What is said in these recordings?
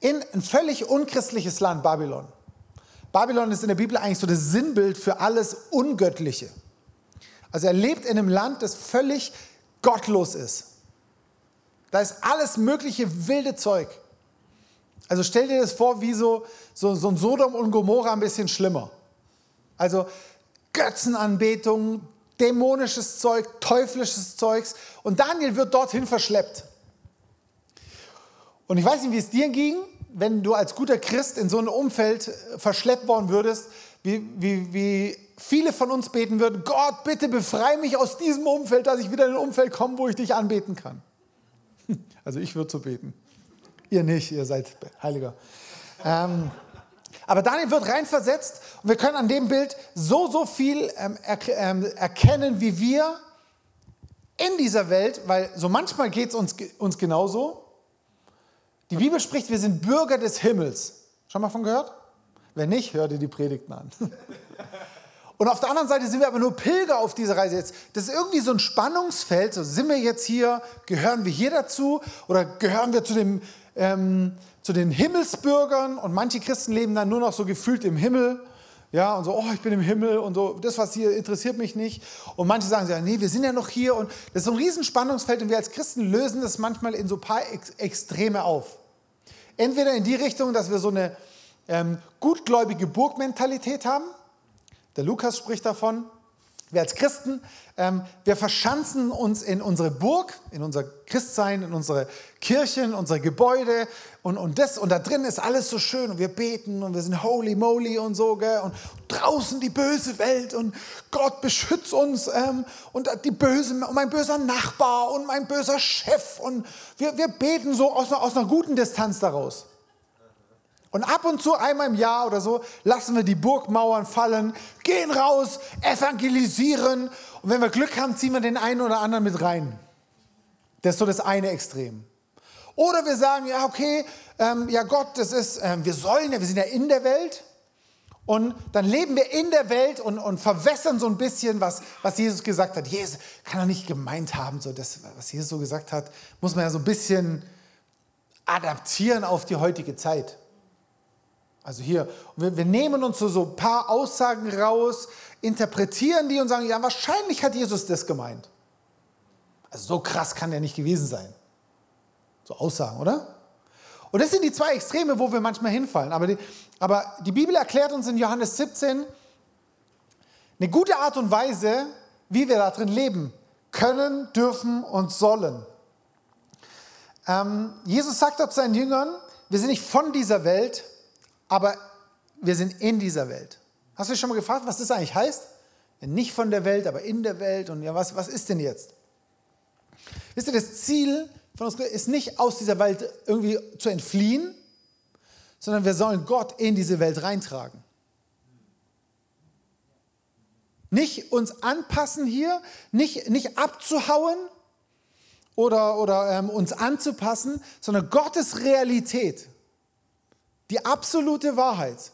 in ein völlig unchristliches Land, Babylon. Babylon ist in der Bibel eigentlich so das Sinnbild für alles Ungöttliche. Also er lebt in einem Land, das völlig gottlos ist. Da ist alles mögliche wilde Zeug. Also stell dir das vor, wie so, so, so ein Sodom und Gomorra ein bisschen schlimmer. Also Götzenanbetung, dämonisches Zeug, teuflisches Zeugs. Und Daniel wird dorthin verschleppt. Und ich weiß nicht, wie es dir ging, wenn du als guter Christ in so ein Umfeld verschleppt worden würdest, wie, wie, wie viele von uns beten würden, Gott, bitte befreie mich aus diesem Umfeld, dass ich wieder in ein Umfeld komme, wo ich dich anbeten kann. Also ich würde so beten. Ihr nicht, ihr seid Heiliger. Ähm, aber Daniel wird reinversetzt und wir können an dem Bild so, so viel ähm, er, ähm, erkennen, wie wir in dieser Welt, weil so manchmal geht es uns, uns genauso. Die Bibel spricht, wir sind Bürger des Himmels. Schon mal von gehört? Wenn nicht, hör dir die Predigten an. Und auf der anderen Seite sind wir aber nur Pilger auf dieser Reise jetzt. Das ist irgendwie so ein Spannungsfeld. So, sind wir jetzt hier, gehören wir hier dazu oder gehören wir zu, dem, ähm, zu den Himmelsbürgern? Und manche Christen leben dann nur noch so gefühlt im Himmel. Ja, und so, oh, ich bin im Himmel und so, das, was hier interessiert mich nicht. Und manche sagen, ja, nee, wir sind ja noch hier. Und das ist so ein Riesenspannungsfeld und wir als Christen lösen das manchmal in so ein paar Ex Extreme auf. Entweder in die Richtung, dass wir so eine ähm, gutgläubige Burgmentalität haben, der Lukas spricht davon. Wir als Christen, ähm, wir verschanzen uns in unsere Burg, in unser Christsein, in unsere Kirchen, unsere Gebäude und, und das und da drin ist alles so schön und wir beten und wir sind holy moly und so gell? und draußen die böse Welt und Gott beschützt uns ähm, und die böse mein böser Nachbar und mein böser Chef und wir, wir beten so aus aus einer guten Distanz daraus. Und ab und zu einmal im Jahr oder so lassen wir die Burgmauern fallen, gehen raus, evangelisieren und wenn wir Glück haben, ziehen wir den einen oder anderen mit rein. Das ist so das eine Extrem. Oder wir sagen, ja, okay, ähm, ja Gott, das ist, ähm, wir sollen ja, wir sind ja in der Welt. Und dann leben wir in der Welt und, und verwässern so ein bisschen, was, was Jesus gesagt hat. Jesus kann er nicht gemeint haben, so das, was Jesus so gesagt hat, muss man ja so ein bisschen adaptieren auf die heutige Zeit. Also hier, wir, wir nehmen uns so, so ein paar Aussagen raus, interpretieren die und sagen, ja, wahrscheinlich hat Jesus das gemeint. Also so krass kann der nicht gewesen sein. So Aussagen, oder? Und das sind die zwei Extreme, wo wir manchmal hinfallen. Aber die, aber die Bibel erklärt uns in Johannes 17 eine gute Art und Weise, wie wir darin leben können, dürfen und sollen. Ähm, Jesus sagt dort seinen Jüngern, wir sind nicht von dieser Welt, aber wir sind in dieser Welt. Hast du dich schon mal gefragt, was das eigentlich heißt? Nicht von der Welt, aber in der Welt. Und ja, was, was ist denn jetzt? Wisst ihr, das Ziel von uns ist nicht aus dieser Welt irgendwie zu entfliehen, sondern wir sollen Gott in diese Welt reintragen. Nicht uns anpassen hier, nicht, nicht abzuhauen oder, oder ähm, uns anzupassen, sondern Gottes Realität die absolute Wahrheit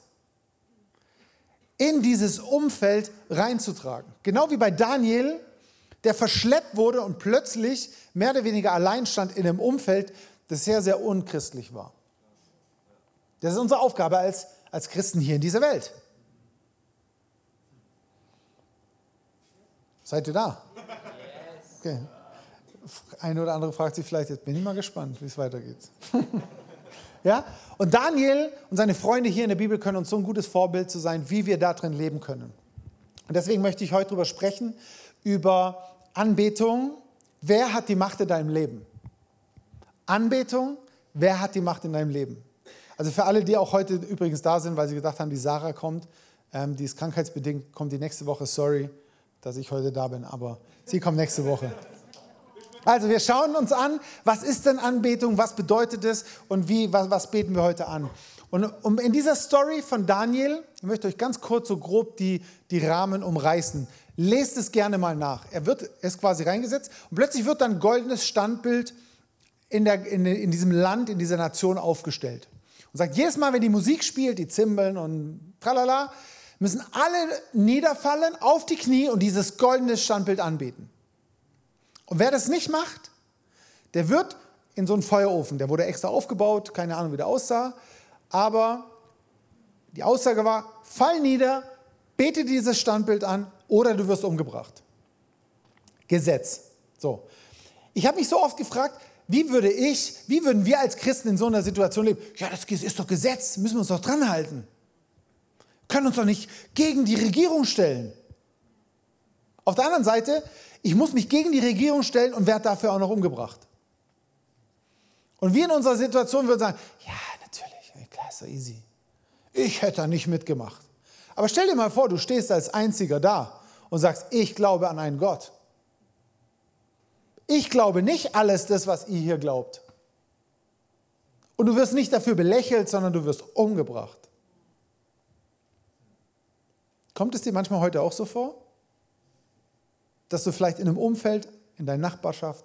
in dieses Umfeld reinzutragen. Genau wie bei Daniel, der verschleppt wurde und plötzlich mehr oder weniger allein stand in einem Umfeld, das sehr, sehr unchristlich war. Das ist unsere Aufgabe als, als Christen hier in dieser Welt. Seid ihr da? Okay. Eine oder andere fragt sich vielleicht, jetzt bin ich mal gespannt, wie es weitergeht. Ja? Und Daniel und seine Freunde hier in der Bibel können uns so ein gutes Vorbild zu sein, wie wir da drin leben können. Und deswegen möchte ich heute darüber sprechen, über Anbetung. Wer hat die Macht in deinem Leben? Anbetung, wer hat die Macht in deinem Leben? Also für alle, die auch heute übrigens da sind, weil sie gedacht haben, die Sarah kommt, ähm, die ist krankheitsbedingt, kommt die nächste Woche. Sorry, dass ich heute da bin, aber sie kommt nächste Woche. Also wir schauen uns an, was ist denn Anbetung, was bedeutet es und wie, was, was beten wir heute an. Und um in dieser Story von Daniel, ich möchte euch ganz kurz so grob die, die Rahmen umreißen. Lest es gerne mal nach. Er wird, er ist quasi reingesetzt und plötzlich wird dann goldenes Standbild in, der, in, in diesem Land, in dieser Nation aufgestellt. Und sagt, jedes Mal, wenn die Musik spielt, die Zimbeln und tralala, müssen alle niederfallen auf die Knie und dieses goldene Standbild anbeten. Und wer das nicht macht, der wird in so einen Feuerofen. Der wurde extra aufgebaut, keine Ahnung, wie der aussah. Aber die Aussage war, fall nieder, bete dieses Standbild an oder du wirst umgebracht. Gesetz. So. Ich habe mich so oft gefragt, wie würde ich, wie würden wir als Christen in so einer Situation leben? Ja, das ist doch Gesetz, müssen wir uns doch dran halten. Können uns doch nicht gegen die Regierung stellen. Auf der anderen Seite, ich muss mich gegen die Regierung stellen und werde dafür auch noch umgebracht. Und wir in unserer Situation würden sagen, ja, natürlich, klar, ist doch easy. Ich hätte da nicht mitgemacht. Aber stell dir mal vor, du stehst als Einziger da und sagst, ich glaube an einen Gott. Ich glaube nicht alles das, was ihr hier glaubt. Und du wirst nicht dafür belächelt, sondern du wirst umgebracht. Kommt es dir manchmal heute auch so vor? Dass du vielleicht in einem Umfeld, in deiner Nachbarschaft,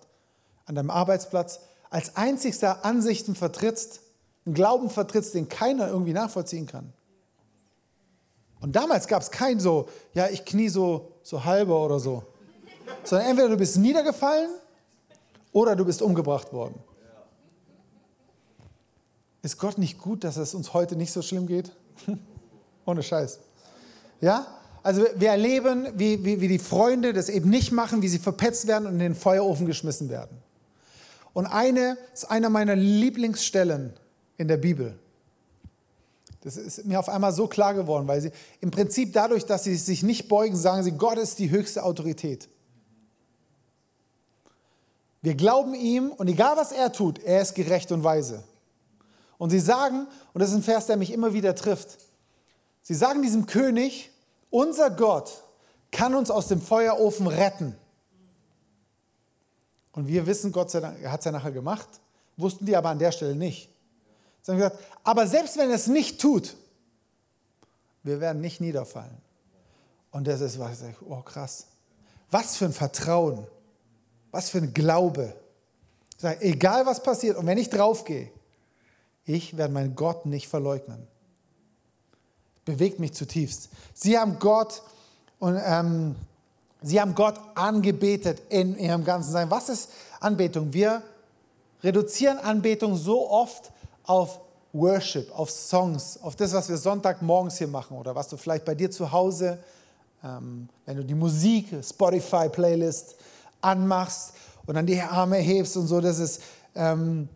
an deinem Arbeitsplatz als einzigster Ansichten vertrittst, einen Glauben vertrittst, den keiner irgendwie nachvollziehen kann. Und damals gab es kein so, ja, ich knie so, so halber oder so. Sondern entweder du bist niedergefallen oder du bist umgebracht worden. Ist Gott nicht gut, dass es uns heute nicht so schlimm geht? Ohne Scheiß. Ja? Also wir erleben, wie, wie, wie die Freunde das eben nicht machen, wie sie verpetzt werden und in den Feuerofen geschmissen werden. Und eine ist einer meiner Lieblingsstellen in der Bibel. Das ist mir auf einmal so klar geworden, weil sie im Prinzip dadurch, dass sie sich nicht beugen, sagen sie, Gott ist die höchste Autorität. Wir glauben ihm und egal was er tut, er ist gerecht und weise. Und sie sagen, und das ist ein Vers, der mich immer wieder trifft, sie sagen diesem König, unser Gott kann uns aus dem Feuerofen retten. Und wir wissen, Gott sei Dank, er hat es ja nachher gemacht, wussten die aber an der Stelle nicht. Sie haben gesagt, aber selbst wenn er es nicht tut, wir werden nicht niederfallen. Und das ist was, oh krass. Was für ein Vertrauen. Was für ein Glaube. Ich sage, egal was passiert und wenn ich draufgehe, ich werde meinen Gott nicht verleugnen. Bewegt mich zutiefst. Sie haben Gott und ähm, sie haben Gott angebetet in ihrem ganzen Sein. Was ist Anbetung? Wir reduzieren Anbetung so oft auf Worship, auf Songs, auf das, was wir Sonntagmorgens hier machen oder was du vielleicht bei dir zu Hause, ähm, wenn du die Musik, Spotify-Playlist anmachst und dann die Arme hebst und so, das ist, ähm,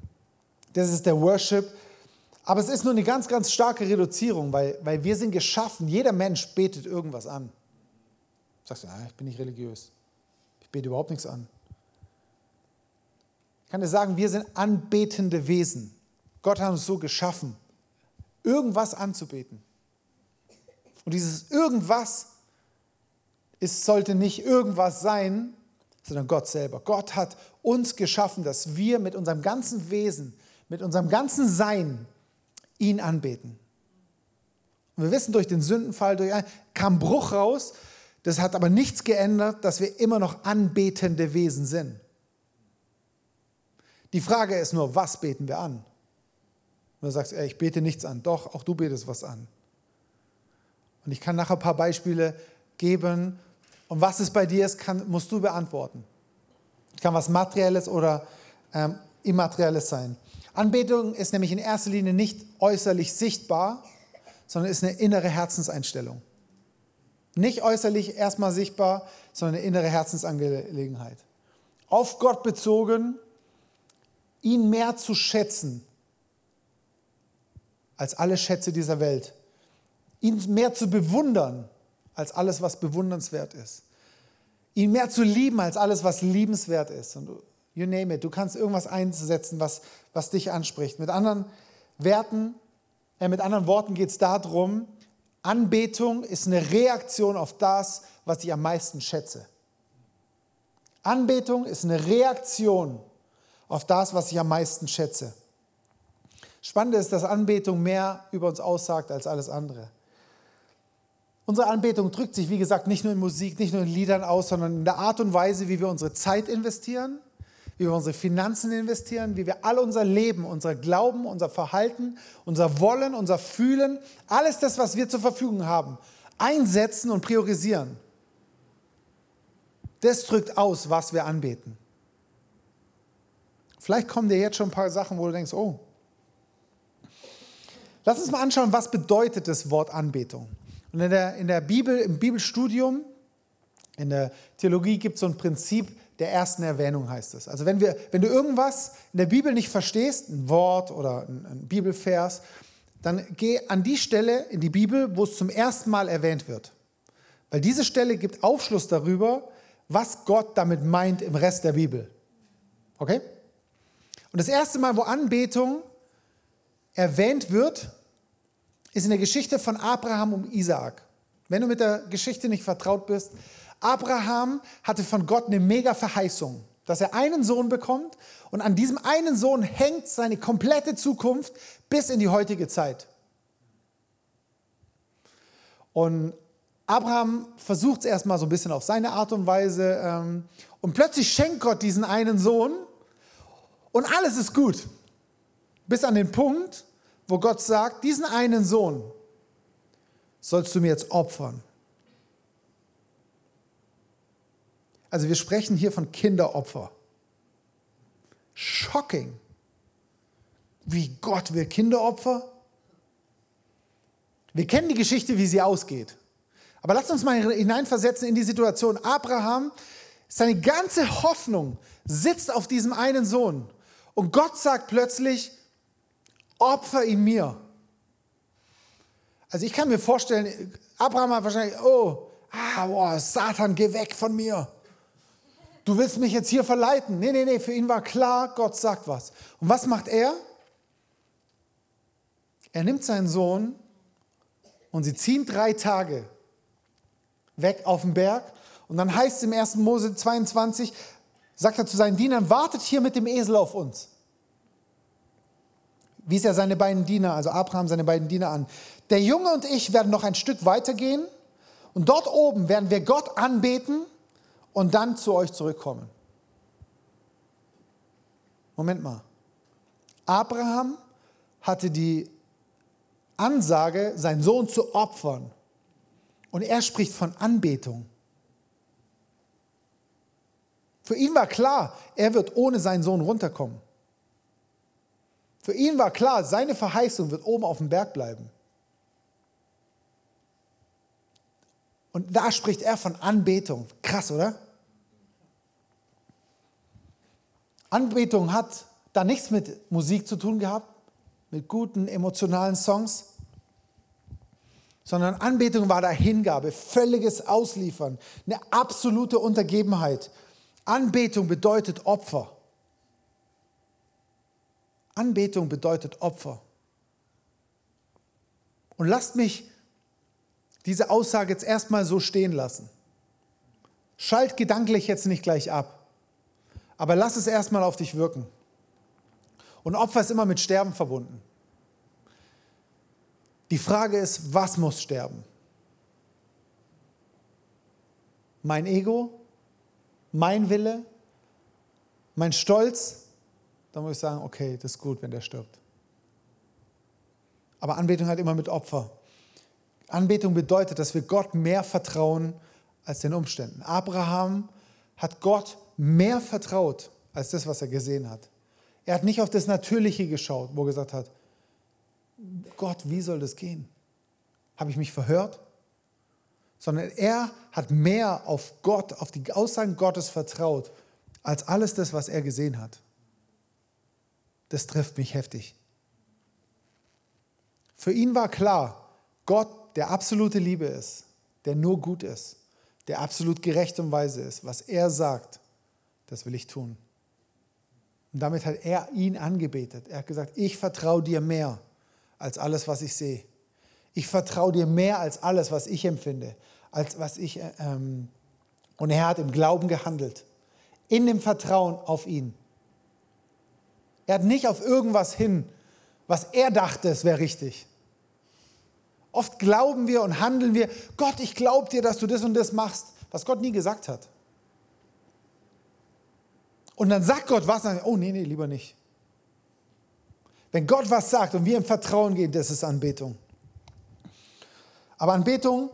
das ist der Worship. Aber es ist nur eine ganz, ganz starke Reduzierung, weil, weil wir sind geschaffen, jeder Mensch betet irgendwas an. Sagst du, ah, ich bin nicht religiös. Ich bete überhaupt nichts an. Ich kann dir sagen, wir sind anbetende Wesen. Gott hat uns so geschaffen, irgendwas anzubeten. Und dieses irgendwas ist, sollte nicht irgendwas sein, sondern Gott selber. Gott hat uns geschaffen, dass wir mit unserem ganzen Wesen, mit unserem ganzen Sein ihn anbeten. Und wir wissen, durch den Sündenfall durch, kam Bruch raus. Das hat aber nichts geändert, dass wir immer noch anbetende Wesen sind. Die Frage ist nur, was beten wir an? Und du sagst, ey, ich bete nichts an. Doch, auch du betest was an. Und ich kann nachher ein paar Beispiele geben, und was es bei dir ist, kann, musst du beantworten. Kann was Materielles oder ähm, Immaterielles sein. Anbetung ist nämlich in erster Linie nicht äußerlich sichtbar, sondern ist eine innere Herzenseinstellung. Nicht äußerlich erstmal sichtbar, sondern eine innere Herzensangelegenheit. Auf Gott bezogen, ihn mehr zu schätzen als alle Schätze dieser Welt. Ihn mehr zu bewundern als alles, was bewundernswert ist. Ihn mehr zu lieben als alles, was liebenswert ist. Und you name it. Du kannst irgendwas einsetzen, was, was dich anspricht. Mit anderen Werten, äh, mit anderen Worten geht es darum, Anbetung ist eine Reaktion auf das, was ich am meisten schätze. Anbetung ist eine Reaktion auf das, was ich am meisten schätze. Spannend ist, dass Anbetung mehr über uns aussagt als alles andere. Unsere Anbetung drückt sich, wie gesagt, nicht nur in Musik, nicht nur in Liedern aus, sondern in der Art und Weise, wie wir unsere Zeit investieren, wie wir unsere Finanzen investieren, wie wir all unser Leben, unser Glauben, unser Verhalten, unser Wollen, unser Fühlen, alles das, was wir zur Verfügung haben, einsetzen und priorisieren. Das drückt aus, was wir anbeten. Vielleicht kommen dir jetzt schon ein paar Sachen, wo du denkst, oh. Lass uns mal anschauen, was bedeutet das Wort Anbetung. Und in der, in der Bibel, im Bibelstudium, in der Theologie gibt es so ein Prinzip der ersten Erwähnung, heißt es. Also wenn, wir, wenn du irgendwas in der Bibel nicht verstehst, ein Wort oder ein, ein Bibelvers, dann geh an die Stelle in die Bibel, wo es zum ersten Mal erwähnt wird. Weil diese Stelle gibt Aufschluss darüber, was Gott damit meint im Rest der Bibel. Okay? Und das erste Mal, wo Anbetung erwähnt wird, ist in der Geschichte von Abraham und Isaak. Wenn du mit der Geschichte nicht vertraut bist, Abraham hatte von Gott eine mega Verheißung, dass er einen Sohn bekommt und an diesem einen Sohn hängt seine komplette Zukunft bis in die heutige Zeit. Und Abraham versucht es erstmal so ein bisschen auf seine Art und Weise ähm, und plötzlich schenkt Gott diesen einen Sohn und alles ist gut. Bis an den Punkt, wo Gott sagt, diesen einen Sohn sollst du mir jetzt opfern. Also wir sprechen hier von Kinderopfer. Shocking. Wie Gott will Kinderopfer? Wir kennen die Geschichte, wie sie ausgeht. Aber lasst uns mal hineinversetzen in die Situation. Abraham, seine ganze Hoffnung sitzt auf diesem einen Sohn. Und Gott sagt plötzlich, opfer ihn mir. Also ich kann mir vorstellen, Abraham hat wahrscheinlich, oh, ah, boah, Satan, geh weg von mir. Du willst mich jetzt hier verleiten. Nee, nee, nee, für ihn war klar, Gott sagt was. Und was macht er? Er nimmt seinen Sohn und sie ziehen drei Tage weg auf den Berg. Und dann heißt es im 1. Mose 22, sagt er zu seinen Dienern, wartet hier mit dem Esel auf uns. Wies er seine beiden Diener, also Abraham seine beiden Diener an. Der Junge und ich werden noch ein Stück weitergehen und dort oben werden wir Gott anbeten und dann zu euch zurückkommen. Moment mal. Abraham hatte die Ansage, seinen Sohn zu opfern. Und er spricht von Anbetung. Für ihn war klar, er wird ohne seinen Sohn runterkommen. Für ihn war klar, seine Verheißung wird oben auf dem Berg bleiben. Und da spricht er von Anbetung. Krass, oder? Anbetung hat da nichts mit Musik zu tun gehabt, mit guten emotionalen Songs sondern Anbetung war da Hingabe, völliges Ausliefern, eine absolute Untergebenheit. Anbetung bedeutet Opfer. Anbetung bedeutet Opfer. Und lasst mich diese Aussage jetzt erstmal so stehen lassen. Schalt gedanklich jetzt nicht gleich ab, aber lass es erstmal auf dich wirken. Und Opfer ist immer mit Sterben verbunden. Die Frage ist, was muss sterben? Mein Ego? Mein Wille? Mein Stolz? Da muss ich sagen, okay, das ist gut, wenn der stirbt. Aber Anbetung hat immer mit Opfer. Anbetung bedeutet, dass wir Gott mehr vertrauen als den Umständen. Abraham hat Gott mehr vertraut als das, was er gesehen hat. Er hat nicht auf das Natürliche geschaut, wo er gesagt hat, Gott, wie soll das gehen? Habe ich mich verhört? Sondern er hat mehr auf Gott, auf die Aussagen Gottes vertraut, als alles das, was er gesehen hat. Das trifft mich heftig. Für ihn war klar, Gott, der absolute Liebe ist, der nur gut ist, der absolut gerecht und weise ist. Was er sagt, das will ich tun. Und damit hat er ihn angebetet. Er hat gesagt, ich vertraue dir mehr als alles, was ich sehe. Ich vertraue dir mehr als alles, was ich empfinde, als was ich. Äh, ähm, und er hat im Glauben gehandelt, in dem Vertrauen auf ihn. Er hat nicht auf irgendwas hin, was er dachte, es wäre richtig. Oft glauben wir und handeln wir, Gott, ich glaube dir, dass du das und das machst, was Gott nie gesagt hat. Und dann sagt Gott was, dann, oh nee, nee, lieber nicht. Wenn Gott was sagt und wir im Vertrauen gehen, das ist Anbetung. Aber Anbetung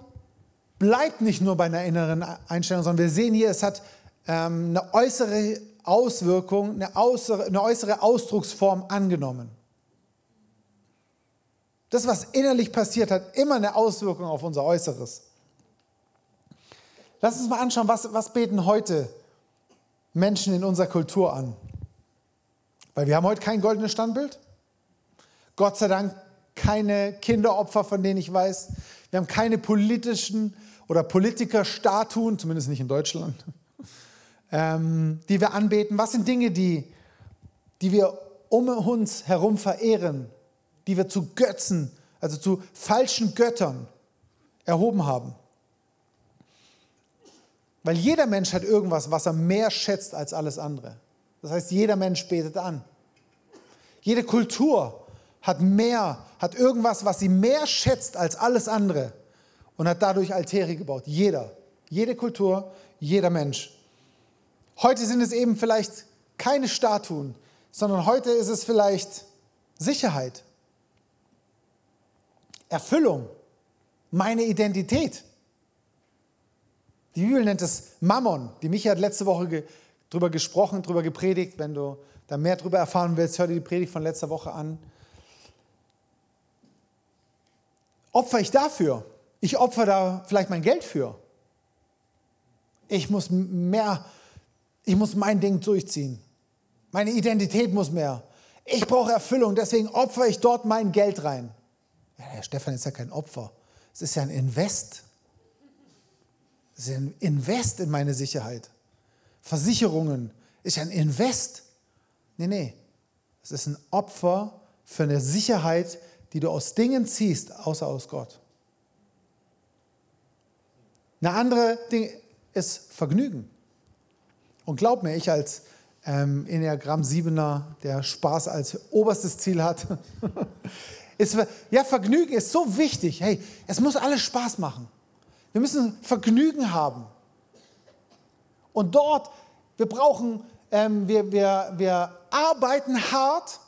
bleibt nicht nur bei einer inneren Einstellung, sondern wir sehen hier, es hat ähm, eine äußere Auswirkung, eine äußere, eine äußere Ausdrucksform angenommen. Das, was innerlich passiert, hat immer eine Auswirkung auf unser Äußeres. Lass uns mal anschauen, was, was beten heute Menschen in unserer Kultur an. Weil wir haben heute kein goldenes Standbild. Gott sei Dank keine Kinderopfer, von denen ich weiß. Wir haben keine politischen oder Politikerstatuen, zumindest nicht in Deutschland, ähm, die wir anbeten. Was sind Dinge, die, die wir um uns herum verehren, die wir zu Götzen, also zu falschen Göttern erhoben haben? Weil jeder Mensch hat irgendwas, was er mehr schätzt als alles andere. Das heißt, jeder Mensch betet an. Jede Kultur hat mehr, hat irgendwas, was sie mehr schätzt als alles andere und hat dadurch Altäre gebaut. Jeder. Jede Kultur, jeder Mensch. Heute sind es eben vielleicht keine Statuen, sondern heute ist es vielleicht Sicherheit, Erfüllung, meine Identität. Die Bibel nennt es Mammon. Die Micha hat letzte Woche ge drüber gesprochen, drüber gepredigt. Wenn du da mehr drüber erfahren willst, hör dir die Predigt von letzter Woche an. Opfer ich dafür? Ich opfer da vielleicht mein Geld für. Ich muss mehr, ich muss mein Ding durchziehen. Meine Identität muss mehr. Ich brauche Erfüllung, deswegen opfer ich dort mein Geld rein. Ja, Herr Stefan ist ja kein Opfer. Es ist ja ein Invest. Es ist ein Invest in meine Sicherheit. Versicherungen ist ein Invest. Nee, nee. Es ist ein Opfer für eine Sicherheit, die du aus Dingen ziehst, außer aus Gott. Eine andere Ding ist Vergnügen. Und glaub mir, ich als ähm, Enneagramm 7er, der Spaß als oberstes Ziel hat, ist, ja, Vergnügen ist so wichtig. Hey, es muss alles Spaß machen. Wir müssen Vergnügen haben. Und dort, wir brauchen, ähm, wir, wir, wir arbeiten hart.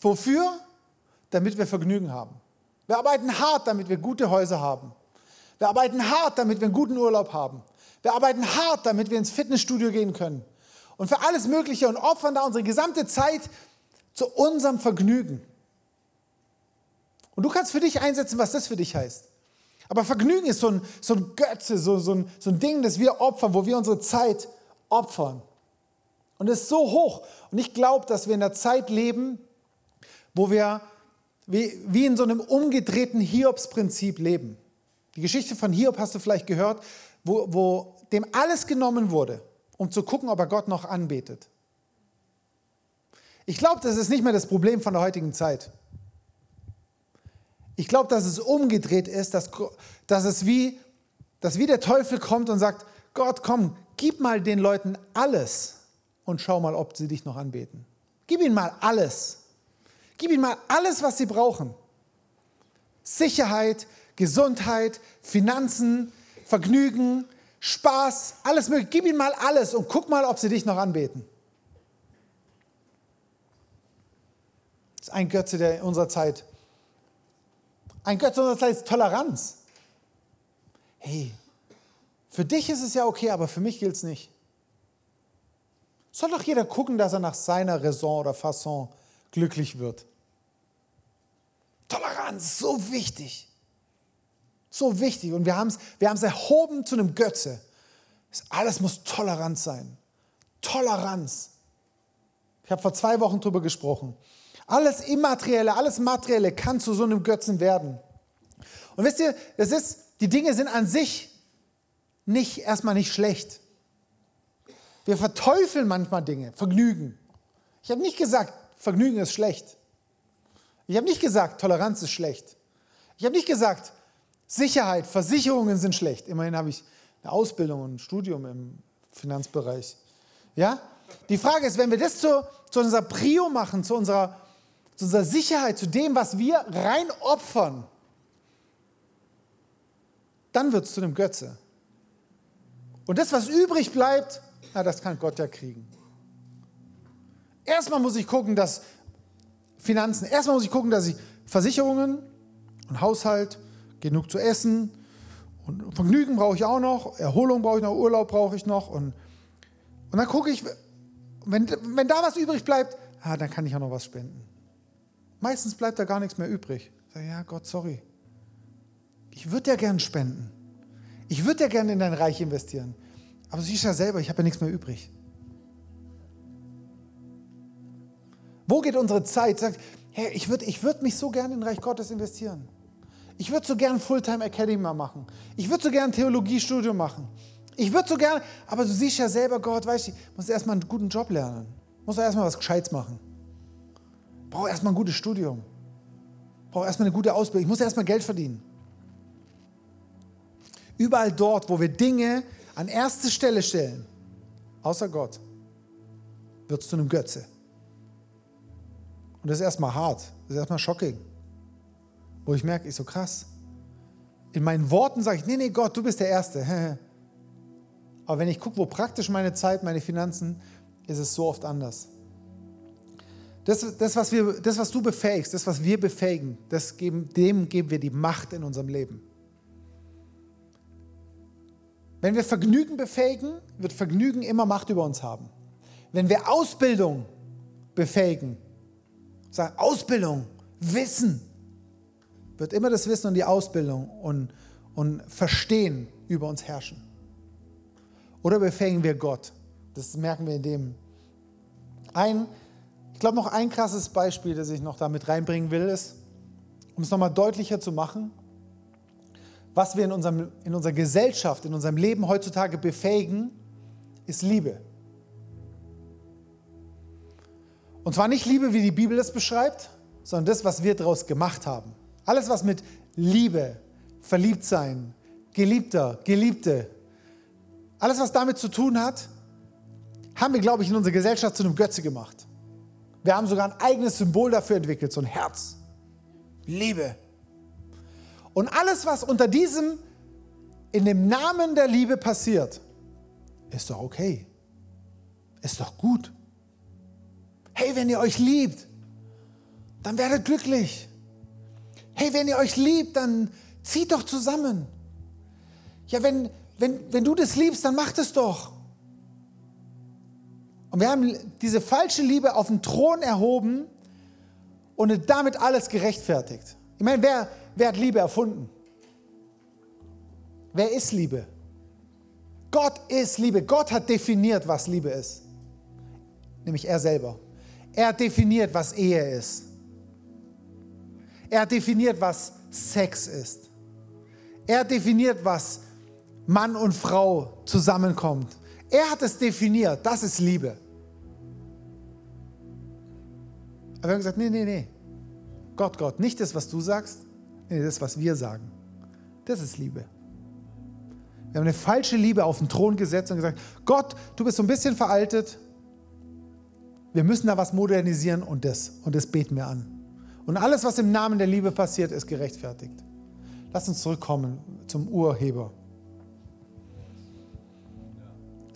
Wofür? Damit wir Vergnügen haben. Wir arbeiten hart, damit wir gute Häuser haben. Wir arbeiten hart, damit wir einen guten Urlaub haben. Wir arbeiten hart, damit wir ins Fitnessstudio gehen können. Und für alles Mögliche und opfern da unsere gesamte Zeit zu unserem Vergnügen. Und du kannst für dich einsetzen, was das für dich heißt. Aber Vergnügen ist so ein, so ein Götze, so, so, ein, so ein Ding, das wir opfern, wo wir unsere Zeit opfern. Und es ist so hoch. Und ich glaube, dass wir in einer Zeit leben, wo wir wie, wie in so einem umgedrehten Hiobs-Prinzip leben. Die Geschichte von Hiob hast du vielleicht gehört, wo, wo dem alles genommen wurde, um zu gucken, ob er Gott noch anbetet. Ich glaube, das ist nicht mehr das Problem von der heutigen Zeit. Ich glaube, dass es umgedreht ist, dass, dass es wie, dass wie der Teufel kommt und sagt, Gott, komm, gib mal den Leuten alles und schau mal, ob sie dich noch anbeten. Gib ihnen mal alles. Gib ihnen mal alles, was sie brauchen. Sicherheit, Gesundheit, Finanzen, Vergnügen, Spaß, alles mögliche. Gib ihnen mal alles und guck mal, ob sie dich noch anbeten. Das ist ein Götze der in unserer Zeit. Ein Götze unserer Zeit ist Toleranz. Hey, für dich ist es ja okay, aber für mich gilt es nicht. Soll doch jeder gucken, dass er nach seiner Raison oder Fasson glücklich wird. Toleranz, so wichtig. So wichtig. Und wir haben es wir erhoben zu einem Götze. Alles muss Toleranz sein. Toleranz. Ich habe vor zwei Wochen darüber gesprochen. Alles Immaterielle, alles Materielle kann zu so einem Götzen werden. Und wisst ihr, es ist, die Dinge sind an sich nicht, erstmal nicht schlecht. Wir verteufeln manchmal Dinge, Vergnügen. Ich habe nicht gesagt, Vergnügen ist schlecht. Ich habe nicht gesagt, Toleranz ist schlecht. Ich habe nicht gesagt, Sicherheit, Versicherungen sind schlecht. Immerhin habe ich eine Ausbildung und ein Studium im Finanzbereich. Ja? Die Frage ist, wenn wir das zu, zu unserer Prio machen, zu unserer, zu unserer Sicherheit, zu dem, was wir rein opfern, dann wird es zu einem Götze. Und das, was übrig bleibt, na, das kann Gott ja kriegen. Erstmal muss ich gucken, dass Finanzen, erstmal muss ich gucken, dass ich Versicherungen und Haushalt genug zu essen. Und Vergnügen brauche ich auch noch, Erholung brauche ich noch, Urlaub brauche ich noch. Und, und dann gucke ich, wenn, wenn da was übrig bleibt, ah, dann kann ich auch noch was spenden. Meistens bleibt da gar nichts mehr übrig. Ich sage, ja Gott, sorry. Ich würde ja gern spenden. Ich würde ja gerne in dein Reich investieren. Aber siehst ja selber, ich habe ja nichts mehr übrig. Wo geht unsere Zeit? Sagt, hey, ich würde ich würd mich so gerne in Reich Gottes investieren. Ich würde so gerne Fulltime Academy machen. Ich würde so gerne ein Theologiestudium machen. Ich würde so gerne, aber du siehst ja selber, Gott, weißt du, muss erstmal einen guten Job lernen. Muss erstmal was Gescheites machen. Brauche erstmal ein gutes Studium. Brauche erstmal eine gute Ausbildung. Ich muss erstmal Geld verdienen. Überall dort, wo wir Dinge an erste Stelle stellen, außer Gott, wird es zu einem Götze. Und das ist erstmal hart, das ist erstmal shocking. Wo ich merke, ich so krass. In meinen Worten sage ich, nee, nee, Gott, du bist der Erste. Aber wenn ich gucke, wo praktisch meine Zeit, meine Finanzen, ist es so oft anders. Das, das, was, wir, das was du befähigst, das, was wir befähigen, das geben, dem geben wir die Macht in unserem Leben. Wenn wir Vergnügen befähigen, wird Vergnügen immer Macht über uns haben. Wenn wir Ausbildung befähigen, sagen Ausbildung, Wissen, wird immer das Wissen und die Ausbildung und, und Verstehen über uns herrschen. Oder befähigen wir Gott? Das merken wir in dem. Ein, ich glaube, noch ein krasses Beispiel, das ich noch damit reinbringen will, ist, um es nochmal deutlicher zu machen, was wir in, unserem, in unserer Gesellschaft, in unserem Leben heutzutage befähigen, ist Liebe. Und zwar nicht Liebe, wie die Bibel es beschreibt, sondern das, was wir daraus gemacht haben. Alles, was mit Liebe, Verliebtsein, Geliebter, Geliebte, alles, was damit zu tun hat, haben wir, glaube ich, in unserer Gesellschaft zu einem Götze gemacht. Wir haben sogar ein eigenes Symbol dafür entwickelt, so ein Herz. Liebe. Und alles, was unter diesem, in dem Namen der Liebe passiert, ist doch okay. Ist doch gut. Hey, wenn ihr euch liebt, dann werdet glücklich. Hey, wenn ihr euch liebt, dann zieht doch zusammen. Ja, wenn, wenn, wenn du das liebst, dann mach das doch. Und wir haben diese falsche Liebe auf den Thron erhoben und damit alles gerechtfertigt. Ich meine, wer, wer hat Liebe erfunden? Wer ist Liebe? Gott ist Liebe. Gott hat definiert, was Liebe ist. Nämlich er selber. Er hat definiert, was Ehe ist. Er hat definiert, was Sex ist. Er hat definiert, was Mann und Frau zusammenkommt. Er hat es definiert, das ist Liebe. Aber wir haben gesagt, nee, nee, nee. Gott, Gott, nicht das, was du sagst, nee, das, was wir sagen. Das ist Liebe. Wir haben eine falsche Liebe auf den Thron gesetzt und gesagt, Gott, du bist so ein bisschen veraltet. Wir müssen da was modernisieren und das. Und das beten wir an. Und alles, was im Namen der Liebe passiert, ist gerechtfertigt. Lass uns zurückkommen zum Urheber.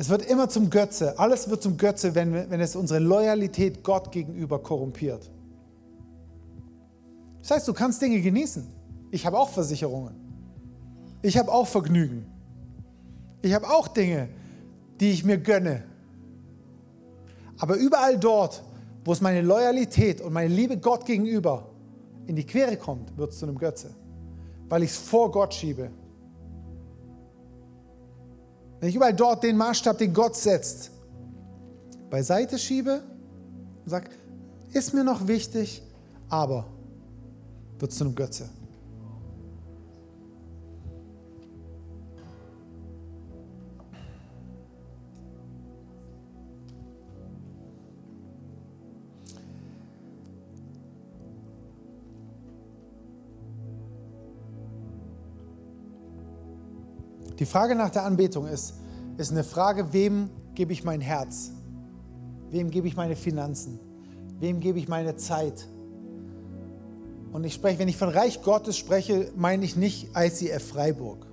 Es wird immer zum Götze. Alles wird zum Götze, wenn, wenn es unsere Loyalität Gott gegenüber korrumpiert. Das heißt, du kannst Dinge genießen. Ich habe auch Versicherungen. Ich habe auch Vergnügen. Ich habe auch Dinge, die ich mir gönne. Aber überall dort, wo es meine Loyalität und meine Liebe Gott gegenüber in die Quere kommt, wird es zu einem Götze. Weil ich es vor Gott schiebe wenn ich überall dort den Maßstab, den Gott setzt, beiseite schiebe und sage, ist mir noch wichtig, aber wird zu einem Götze. Die Frage nach der Anbetung ist, ist eine Frage, wem gebe ich mein Herz? Wem gebe ich meine Finanzen? Wem gebe ich meine Zeit? Und ich spreche, wenn ich von Reich Gottes spreche, meine ich nicht ICF Freiburg.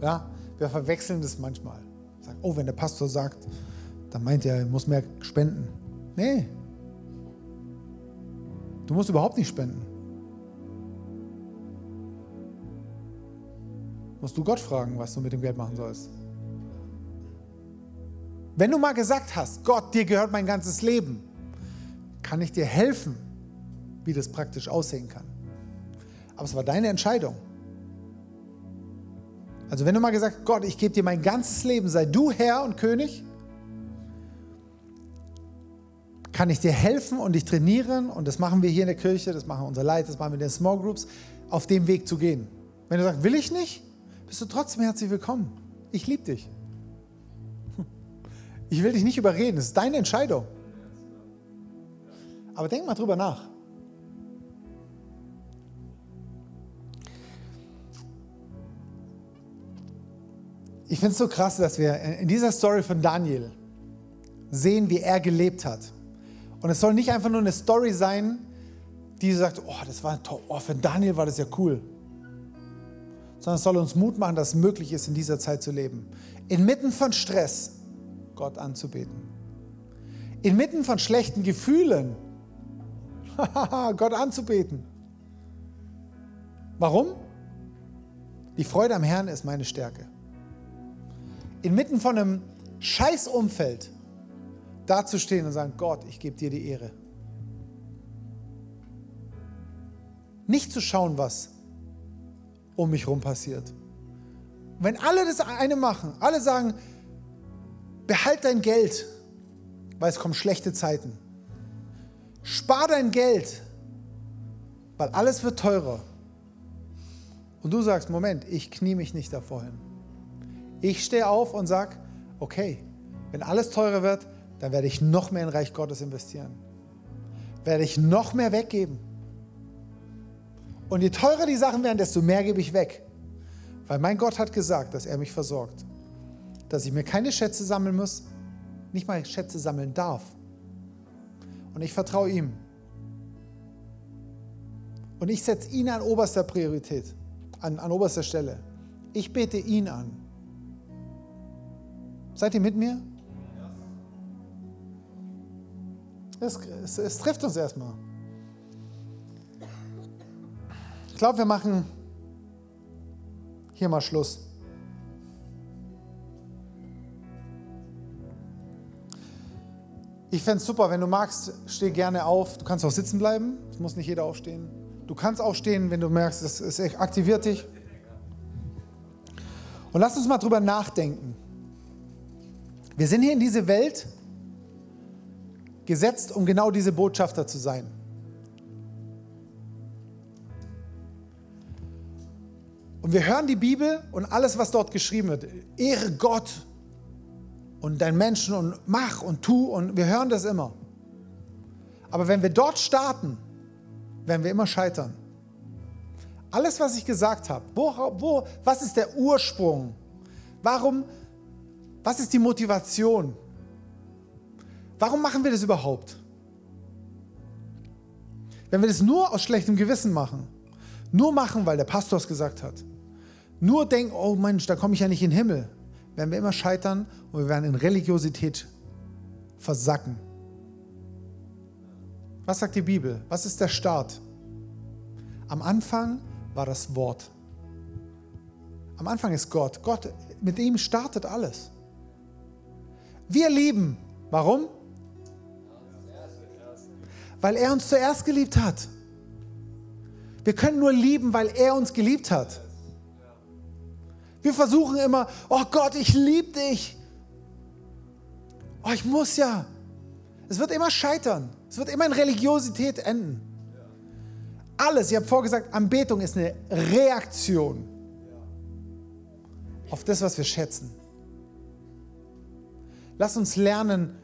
Ja, wir verwechseln das manchmal. Sagen, oh, wenn der Pastor sagt, dann meint er, er muss mehr spenden. Nee. Du musst überhaupt nicht spenden. Musst du Gott fragen, was du mit dem Geld machen sollst. Wenn du mal gesagt hast, Gott, dir gehört mein ganzes Leben, kann ich dir helfen, wie das praktisch aussehen kann. Aber es war deine Entscheidung. Also wenn du mal gesagt, Gott, ich gebe dir mein ganzes Leben, sei du Herr und König, kann ich dir helfen und dich trainieren und das machen wir hier in der Kirche, das machen unser Leiter, das machen wir in den Small Groups, auf dem Weg zu gehen. Wenn du sagst, will ich nicht, bist du trotzdem herzlich willkommen. Ich liebe dich. Ich will dich nicht überreden, es ist deine Entscheidung. Aber denk mal drüber nach. Ich finde es so krass, dass wir in dieser Story von Daniel sehen, wie er gelebt hat. Und es soll nicht einfach nur eine Story sein, die sagt, oh, das war toll, oh, für Daniel war das ja cool. Sondern es soll uns Mut machen, dass es möglich ist, in dieser Zeit zu leben. Inmitten von Stress Gott anzubeten. Inmitten von schlechten Gefühlen Gott anzubeten. Warum? Die Freude am Herrn ist meine Stärke. Inmitten von einem Scheißumfeld dazustehen und sagen, Gott, ich gebe dir die Ehre. Nicht zu schauen, was um mich herum passiert. wenn alle das eine machen, alle sagen, behalt dein Geld, weil es kommen schlechte Zeiten. Spar dein Geld, weil alles wird teurer. Und du sagst, Moment, ich knie mich nicht davor hin. Ich stehe auf und sage, okay, wenn alles teurer wird, dann werde ich noch mehr in Reich Gottes investieren. Werde ich noch mehr weggeben. Und je teurer die Sachen werden, desto mehr gebe ich weg. Weil mein Gott hat gesagt, dass er mich versorgt. Dass ich mir keine Schätze sammeln muss, nicht mal Schätze sammeln darf, und ich vertraue ihm. Und ich setze ihn an oberster Priorität, an, an oberster Stelle. Ich bete ihn an. Seid ihr mit mir? Es, es, es trifft uns erstmal. Glaube, wir machen hier mal Schluss. Ich fände es super, wenn du magst, steh gerne auf. Du kannst auch sitzen bleiben. Es muss nicht jeder aufstehen. Du kannst aufstehen, wenn du merkst, es aktiviert dich. Und lass uns mal drüber nachdenken. Wir sind hier in diese Welt gesetzt, um genau diese Botschafter zu sein. Und wir hören die Bibel und alles, was dort geschrieben wird. Ehre Gott, und dein Menschen und mach und tu und wir hören das immer. Aber wenn wir dort starten, werden wir immer scheitern. Alles, was ich gesagt habe, wo, wo, was ist der Ursprung? Warum, was ist die Motivation? Warum machen wir das überhaupt? Wenn wir das nur aus schlechtem Gewissen machen, nur machen, weil der Pastor es gesagt hat, nur denken, oh Mensch, da komme ich ja nicht in den Himmel, werden wir immer scheitern und wir werden in Religiosität versacken. Was sagt die Bibel? Was ist der Start? Am Anfang war das Wort. Am Anfang ist Gott. Gott, mit ihm startet alles. Wir lieben. Warum? Weil er uns zuerst geliebt hat. Wir können nur lieben, weil er uns geliebt hat. Wir versuchen immer, oh Gott, ich liebe dich. Oh, ich muss ja. Es wird immer scheitern. Es wird immer in Religiosität enden. Alles, ich habe vorgesagt, Anbetung ist eine Reaktion auf das, was wir schätzen. Lass uns lernen,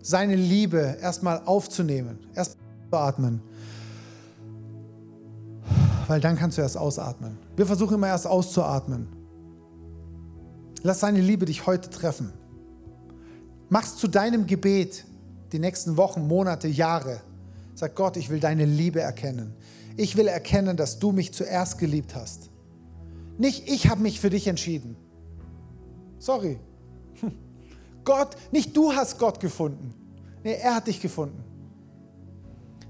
seine Liebe erstmal aufzunehmen, erst zu atmen. Weil dann kannst du erst ausatmen. Wir versuchen immer erst auszuatmen. Lass seine Liebe dich heute treffen. Mach's zu deinem Gebet die nächsten Wochen, Monate, Jahre. Sag Gott, ich will deine Liebe erkennen. Ich will erkennen, dass du mich zuerst geliebt hast. Nicht ich habe mich für dich entschieden. Sorry. Gott, nicht du hast Gott gefunden. Nee, er hat dich gefunden.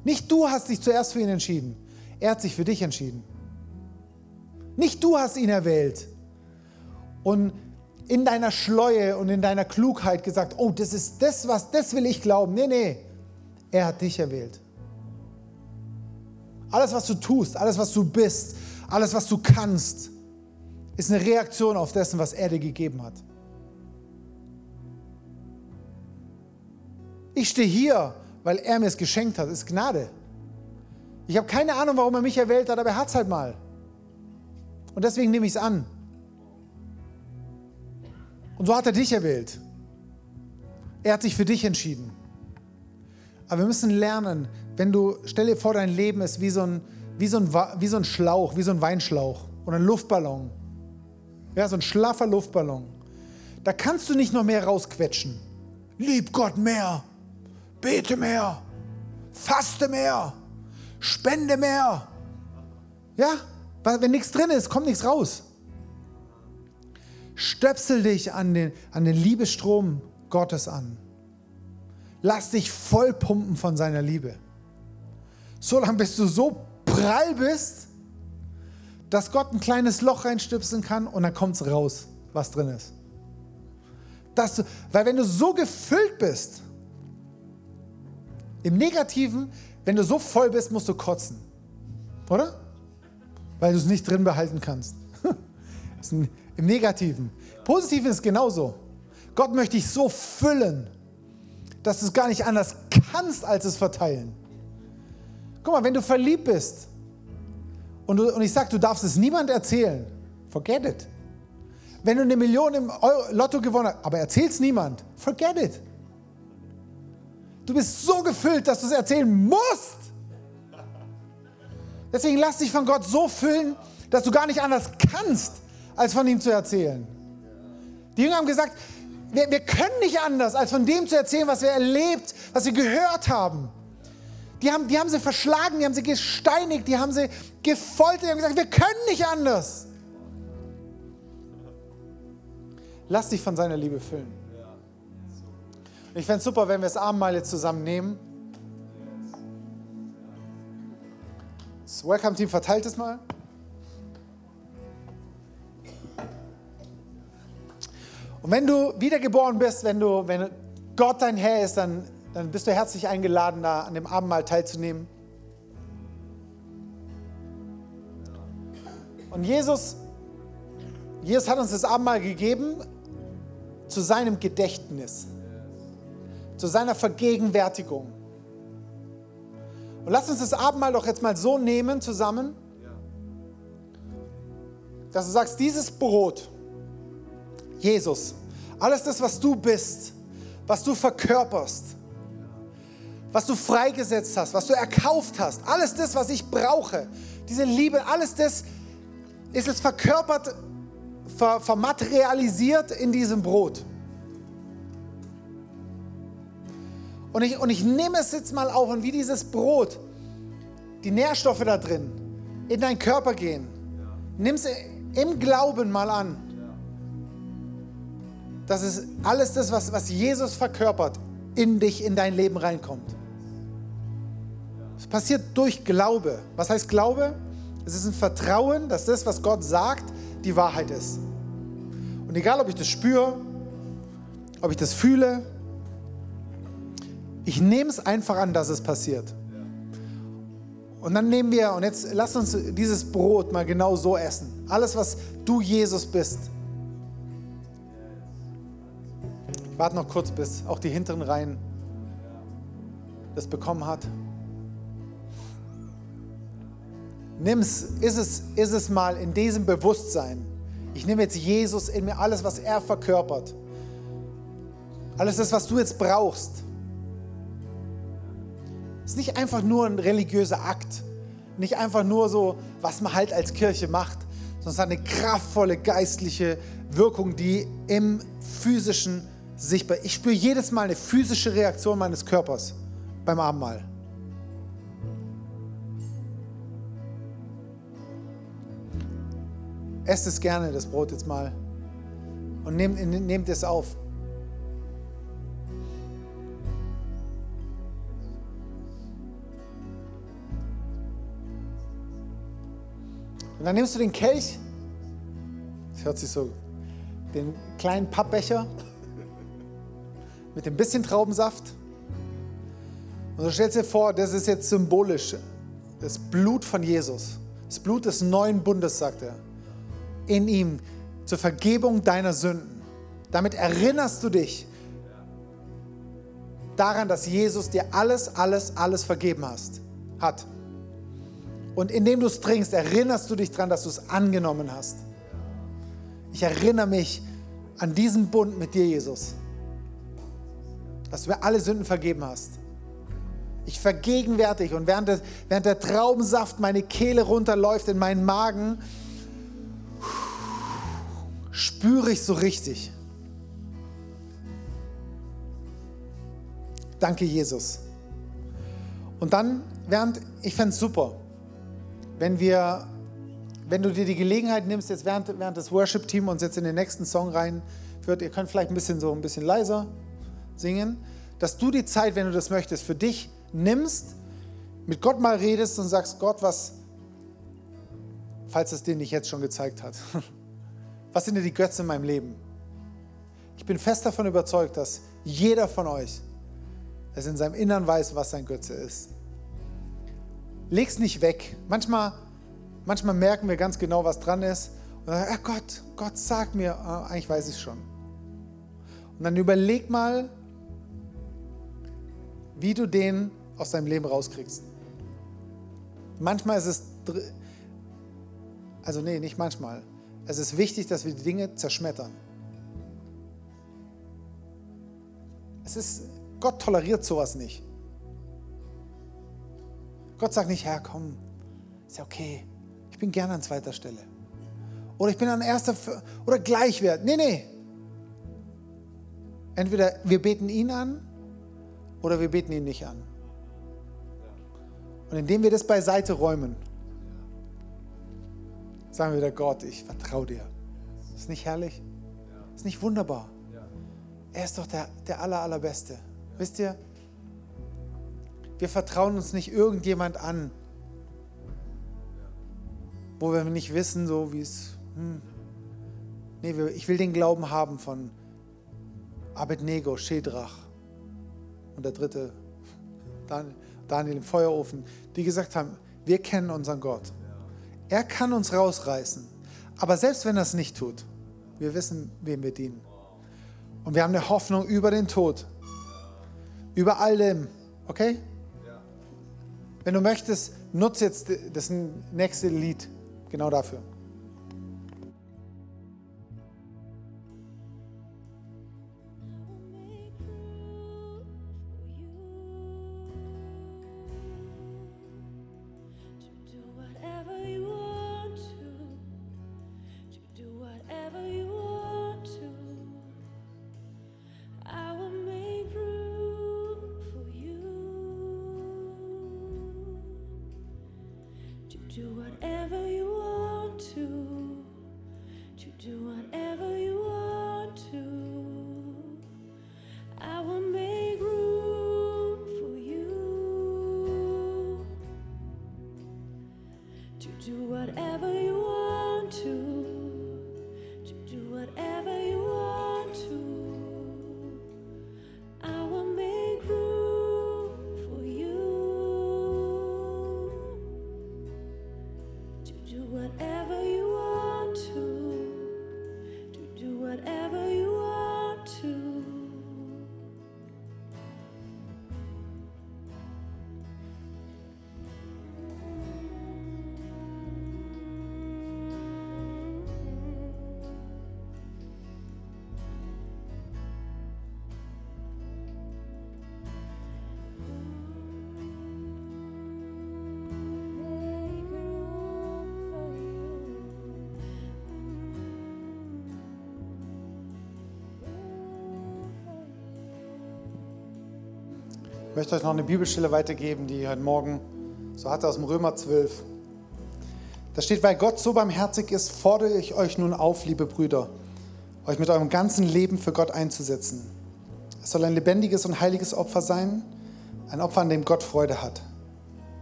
Nicht du hast dich zuerst für ihn entschieden. Er hat sich für dich entschieden. Nicht du hast ihn erwählt. Und in deiner Schleue und in deiner Klugheit gesagt, oh, das ist das, was, das will ich glauben. Nee, nee, er hat dich erwählt. Alles, was du tust, alles, was du bist, alles, was du kannst, ist eine Reaktion auf dessen, was er dir gegeben hat. Ich stehe hier, weil er mir es geschenkt hat. Ist Gnade. Ich habe keine Ahnung, warum er mich erwählt hat, aber er hat es halt mal. Und deswegen nehme ich es an. Und so hat er dich erwählt. Er hat sich für dich entschieden. Aber wir müssen lernen, wenn du, stell dir vor, dein Leben ist wie so ein, wie so ein, wie so ein Schlauch, wie so ein Weinschlauch oder ein Luftballon. Ja, so ein schlaffer Luftballon. Da kannst du nicht noch mehr rausquetschen. Lieb Gott mehr, bete mehr, faste mehr, spende mehr. Ja, wenn nichts drin ist, kommt nichts raus. Stöpsel dich an den, an den Liebestrom Gottes an. Lass dich vollpumpen von seiner Liebe. So lange, bis du so prall bist, dass Gott ein kleines Loch reinstöpseln kann und dann kommt es raus, was drin ist. Du, weil wenn du so gefüllt bist, im Negativen, wenn du so voll bist, musst du kotzen. Oder? Weil du es nicht drin behalten kannst. Im Negativen. Positiven ist genauso. Gott möchte dich so füllen, dass du es gar nicht anders kannst, als es verteilen. Guck mal, wenn du verliebt bist und, du, und ich sage, du darfst es niemand erzählen, forget it. Wenn du eine Million im Lotto gewonnen hast, aber erzähl es niemand, forget it. Du bist so gefüllt, dass du es erzählen musst. Deswegen lass dich von Gott so füllen, dass du gar nicht anders kannst, als von ihm zu erzählen. Die Jünger haben gesagt, wir, wir können nicht anders, als von dem zu erzählen, was wir erlebt, was wir gehört haben. Die haben, die haben sie verschlagen, die haben sie gesteinigt, die haben sie gefoltert, die haben gesagt, wir können nicht anders. Lass dich von seiner Liebe füllen. Ich fände es super, wenn wir das Abendmahl jetzt zusammen nehmen. Das Welcome-Team verteilt es mal. Und wenn du wiedergeboren bist, wenn, du, wenn Gott dein Herr ist, dann, dann bist du herzlich eingeladen, da an dem Abendmahl teilzunehmen. Und Jesus, Jesus hat uns das Abendmahl gegeben zu seinem Gedächtnis, zu seiner Vergegenwärtigung. Und lass uns das Abendmahl doch jetzt mal so nehmen zusammen, dass du sagst, dieses Brot, Jesus, alles das, was du bist, was du verkörperst, was du freigesetzt hast, was du erkauft hast, alles das, was ich brauche, diese Liebe, alles das ist es verkörpert, ver, vermaterialisiert in diesem Brot. Und ich, und ich nehme es jetzt mal auf und wie dieses Brot, die Nährstoffe da drin, in deinen Körper gehen. Nimm es im Glauben mal an. Dass es alles das, was, was Jesus verkörpert, in dich, in dein Leben reinkommt. Es passiert durch Glaube. Was heißt Glaube? Es ist ein Vertrauen, dass das, was Gott sagt, die Wahrheit ist. Und egal, ob ich das spüre, ob ich das fühle, ich nehme es einfach an, dass es passiert. Und dann nehmen wir, und jetzt lass uns dieses Brot mal genau so essen. Alles, was du Jesus bist. Warte noch kurz, bis auch die hinteren Reihen das bekommen hat. Nimm es, ist es, ist es mal in diesem Bewusstsein. Ich nehme jetzt Jesus in mir, alles, was er verkörpert. Alles das, was du jetzt brauchst. Ist nicht einfach nur ein religiöser Akt, nicht einfach nur so, was man halt als Kirche macht, sondern es hat eine kraftvolle geistliche Wirkung, die im physischen sichtbar. Ich spüre jedes Mal eine physische Reaktion meines Körpers beim Abendmahl. Esst es gerne, das Brot jetzt mal, und nehmt, nehmt es auf. Und dann nimmst du den Kelch, das hört sich so, den kleinen Pappbecher mit dem bisschen Traubensaft. Und du stellst dir vor, das ist jetzt symbolisch, das Blut von Jesus, das Blut des neuen Bundes, sagt er, in ihm zur Vergebung deiner Sünden. Damit erinnerst du dich daran, dass Jesus dir alles, alles, alles vergeben hast, hat. Und indem du es trinkst, erinnerst du dich daran, dass du es angenommen hast. Ich erinnere mich an diesen Bund mit dir, Jesus, dass du mir alle Sünden vergeben hast. Ich vergegenwärtig und während, des, während der Traubensaft meine Kehle runterläuft in meinen Magen, spüre ich so richtig. Danke, Jesus. Und dann, während, ich fände es super, wenn wir, wenn du dir die Gelegenheit nimmst, jetzt während, während das Worship-Team uns jetzt in den nächsten Song reinführt, ihr könnt vielleicht ein bisschen so ein bisschen leiser singen, dass du die Zeit, wenn du das möchtest, für dich nimmst, mit Gott mal redest und sagst, Gott, was, falls es dir nicht jetzt schon gezeigt hat, was sind denn die Götze in meinem Leben? Ich bin fest davon überzeugt, dass jeder von euch es in seinem Innern weiß, was sein Götze ist. Leg's nicht weg. Manchmal, manchmal merken wir ganz genau, was dran ist. Und dann, ah Gott, Gott sagt mir, ah, eigentlich weiß ich schon. Und dann überleg mal, wie du den aus deinem Leben rauskriegst. Manchmal ist es, also nee, nicht manchmal. Es ist wichtig, dass wir die Dinge zerschmettern. Es ist, Gott toleriert sowas nicht. Gott sagt nicht, Herr, komm, ist ja okay. Ich bin gerne an zweiter Stelle. Oder ich bin an erster oder Gleichwert. Nee, nee. Entweder wir beten ihn an oder wir beten ihn nicht an. Und indem wir das beiseite räumen, sagen wir wieder, Gott, ich vertraue dir. Ist nicht herrlich? Ist nicht wunderbar? Er ist doch der, der aller, allerbeste. Wisst ihr, wir vertrauen uns nicht irgendjemand an, wo wir nicht wissen, so wie es. Hm. Nee, ich will den Glauben haben von Abednego, Shedrach und der dritte, Daniel im Feuerofen, die gesagt haben, wir kennen unseren Gott. Er kann uns rausreißen. Aber selbst wenn er es nicht tut, wir wissen, wem wir dienen. Und wir haben eine Hoffnung über den Tod. Über all dem. Okay? Wenn du möchtest, nutze jetzt das nächste Lied genau dafür. do whatever Ich möchte euch noch eine Bibelstelle weitergeben, die ich heute Morgen so hatte aus dem Römer 12. Da steht, weil Gott so barmherzig ist, fordere ich euch nun auf, liebe Brüder, euch mit eurem ganzen Leben für Gott einzusetzen. Es soll ein lebendiges und heiliges Opfer sein, ein Opfer, an dem Gott Freude hat.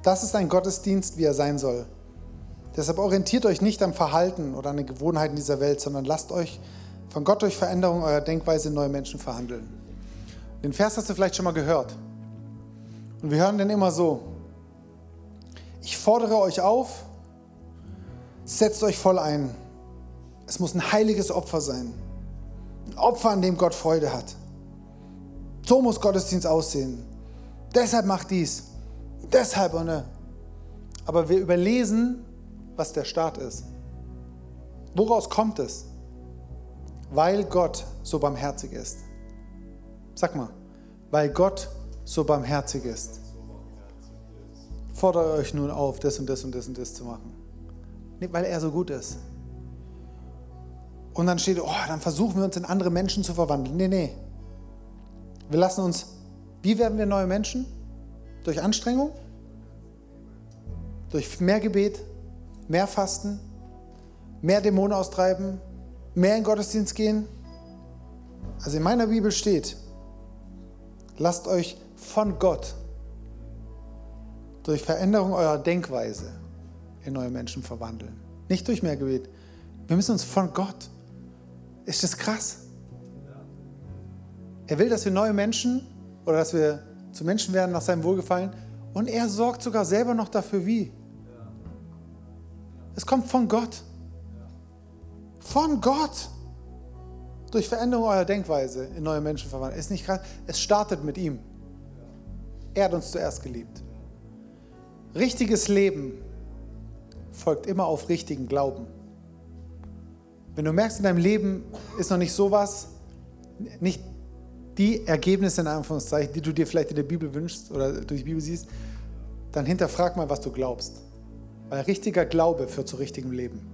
Das ist ein Gottesdienst, wie er sein soll. Deshalb orientiert euch nicht am Verhalten oder an den Gewohnheiten dieser Welt, sondern lasst euch Von Gott durch Veränderung eurer Denkweise in neue Menschen verhandeln. Den Vers hast du vielleicht schon mal gehört. Und wir hören den immer so. Ich fordere euch auf, setzt euch voll ein. Es muss ein heiliges Opfer sein. Ein Opfer, an dem Gott Freude hat. So muss Gottesdienst aussehen. Deshalb macht dies. Deshalb, und ne? Aber wir überlesen, was der Start ist. Woraus kommt es? Weil Gott so barmherzig ist. Sag mal, weil Gott so barmherzig ist. Fordere euch nun auf, das und das und das und das zu machen. Nicht, weil er so gut ist. Und dann steht, oh, dann versuchen wir uns in andere Menschen zu verwandeln. Nee, nee. Wir lassen uns, wie werden wir neue Menschen? Durch Anstrengung? Durch mehr Gebet, mehr Fasten, mehr Dämonen austreiben, mehr in Gottesdienst gehen? Also in meiner Bibel steht, lasst euch von Gott durch Veränderung eurer Denkweise in neue Menschen verwandeln. Nicht durch mehr Gebet. Wir müssen uns von Gott. Ist das krass? Er will, dass wir neue Menschen oder dass wir zu Menschen werden nach seinem Wohlgefallen. Und er sorgt sogar selber noch dafür, wie. Es kommt von Gott. Von Gott. Durch Veränderung eurer Denkweise in neue Menschen verwandeln. Ist nicht krass? Es startet mit ihm. Er hat uns zuerst geliebt. Richtiges Leben folgt immer auf richtigen Glauben. Wenn du merkst, in deinem Leben ist noch nicht sowas, nicht die Ergebnisse in Anführungszeichen, die du dir vielleicht in der Bibel wünschst oder durch die Bibel siehst, dann hinterfrag mal, was du glaubst. Weil richtiger Glaube führt zu richtigem Leben.